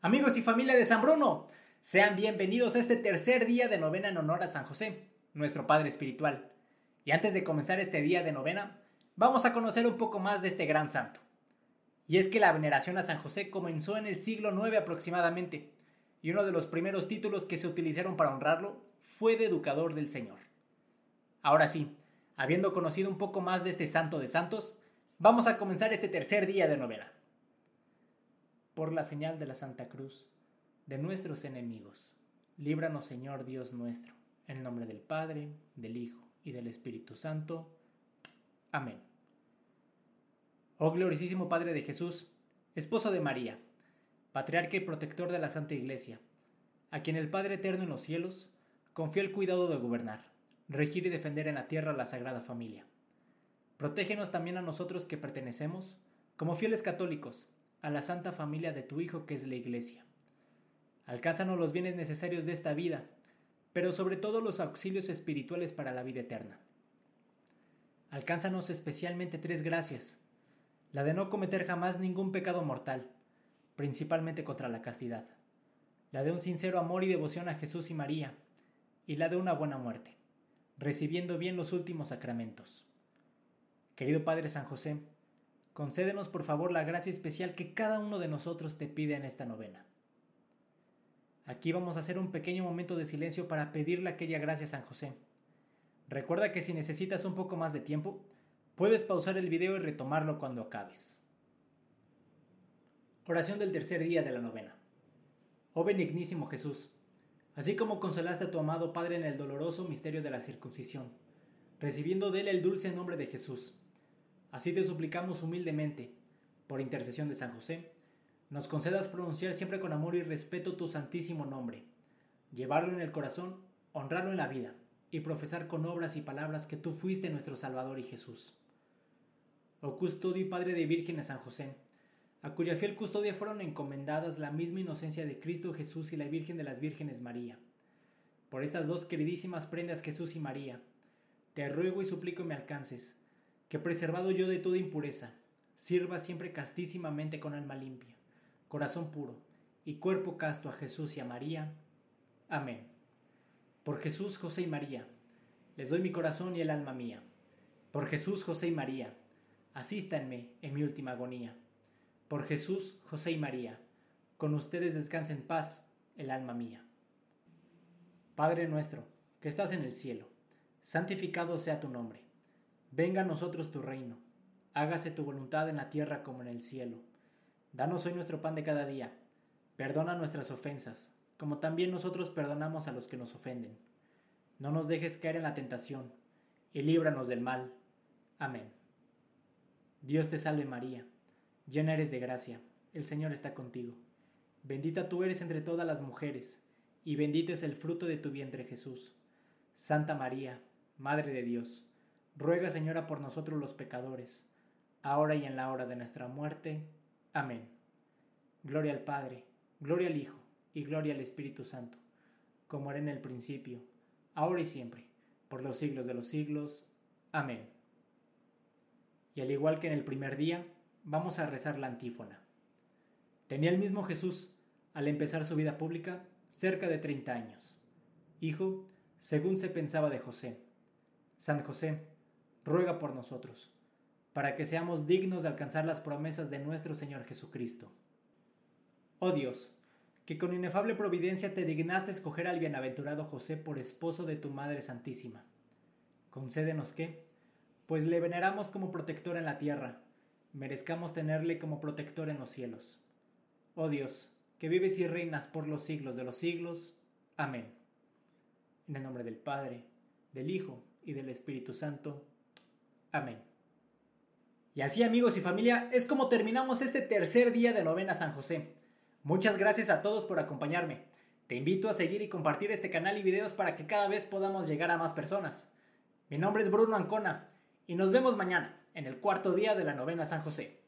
Amigos y familia de San Bruno, sean bienvenidos a este tercer día de novena en honor a San José, nuestro Padre Espiritual. Y antes de comenzar este día de novena, vamos a conocer un poco más de este gran santo. Y es que la veneración a San José comenzó en el siglo IX aproximadamente, y uno de los primeros títulos que se utilizaron para honrarlo fue de Educador del Señor. Ahora sí, habiendo conocido un poco más de este santo de santos, vamos a comenzar este tercer día de novena por la señal de la Santa Cruz, de nuestros enemigos. Líbranos, Señor Dios nuestro, en nombre del Padre, del Hijo y del Espíritu Santo. Amén. Oh gloriosísimo Padre de Jesús, esposo de María, patriarca y protector de la Santa Iglesia, a quien el Padre Eterno en los cielos confió el cuidado de gobernar, regir y defender en la tierra la Sagrada Familia. Protégenos también a nosotros que pertenecemos, como fieles católicos, a la santa familia de tu Hijo que es la Iglesia. Alcánzanos los bienes necesarios de esta vida, pero sobre todo los auxilios espirituales para la vida eterna. Alcánzanos especialmente tres gracias, la de no cometer jamás ningún pecado mortal, principalmente contra la castidad, la de un sincero amor y devoción a Jesús y María, y la de una buena muerte, recibiendo bien los últimos sacramentos. Querido Padre San José, Concédenos por favor la gracia especial que cada uno de nosotros te pide en esta novena. Aquí vamos a hacer un pequeño momento de silencio para pedirle aquella gracia a San José. Recuerda que si necesitas un poco más de tiempo, puedes pausar el video y retomarlo cuando acabes. Oración del tercer día de la novena. Oh benignísimo Jesús, así como consolaste a tu amado Padre en el doloroso misterio de la circuncisión, recibiendo de él el dulce nombre de Jesús, Así te suplicamos humildemente, por intercesión de San José, nos concedas pronunciar siempre con amor y respeto tu santísimo nombre, llevarlo en el corazón, honrarlo en la vida, y profesar con obras y palabras que tú fuiste nuestro Salvador y Jesús. Oh custodio y Padre de Vírgenes San José, a cuya fiel custodia fueron encomendadas la misma inocencia de Cristo Jesús y la Virgen de las Vírgenes María. Por estas dos queridísimas prendas Jesús y María, te ruego y suplico me alcances, que preservado yo de toda impureza, sirva siempre castísimamente con alma limpia, corazón puro y cuerpo casto a Jesús y a María. Amén. Por Jesús, José y María, les doy mi corazón y el alma mía. Por Jesús, José y María, asístanme en mi última agonía. Por Jesús, José y María, con ustedes descanse en paz el alma mía. Padre nuestro, que estás en el cielo, santificado sea tu nombre Venga a nosotros tu reino, hágase tu voluntad en la tierra como en el cielo. Danos hoy nuestro pan de cada día, perdona nuestras ofensas, como también nosotros perdonamos a los que nos ofenden. No nos dejes caer en la tentación, y líbranos del mal. Amén. Dios te salve María, llena eres de gracia, el Señor está contigo. Bendita tú eres entre todas las mujeres, y bendito es el fruto de tu vientre Jesús. Santa María, Madre de Dios, ruega Señora por nosotros los pecadores, ahora y en la hora de nuestra muerte. Amén. Gloria al Padre, gloria al Hijo, y gloria al Espíritu Santo, como era en el principio, ahora y siempre, por los siglos de los siglos. Amén. Y al igual que en el primer día, vamos a rezar la antífona. Tenía el mismo Jesús, al empezar su vida pública, cerca de 30 años. Hijo, según se pensaba de José. San José, ruega por nosotros, para que seamos dignos de alcanzar las promesas de nuestro Señor Jesucristo. Oh Dios, que con inefable providencia te dignaste escoger al bienaventurado José por esposo de tu Madre Santísima. Concédenos que, pues le veneramos como protector en la tierra, merezcamos tenerle como protector en los cielos. Oh Dios, que vives y reinas por los siglos de los siglos. Amén. En el nombre del Padre, del Hijo y del Espíritu Santo. Amén. Y así amigos y familia, es como terminamos este tercer día de novena San José. Muchas gracias a todos por acompañarme. Te invito a seguir y compartir este canal y videos para que cada vez podamos llegar a más personas. Mi nombre es Bruno Ancona y nos vemos mañana en el cuarto día de la novena San José.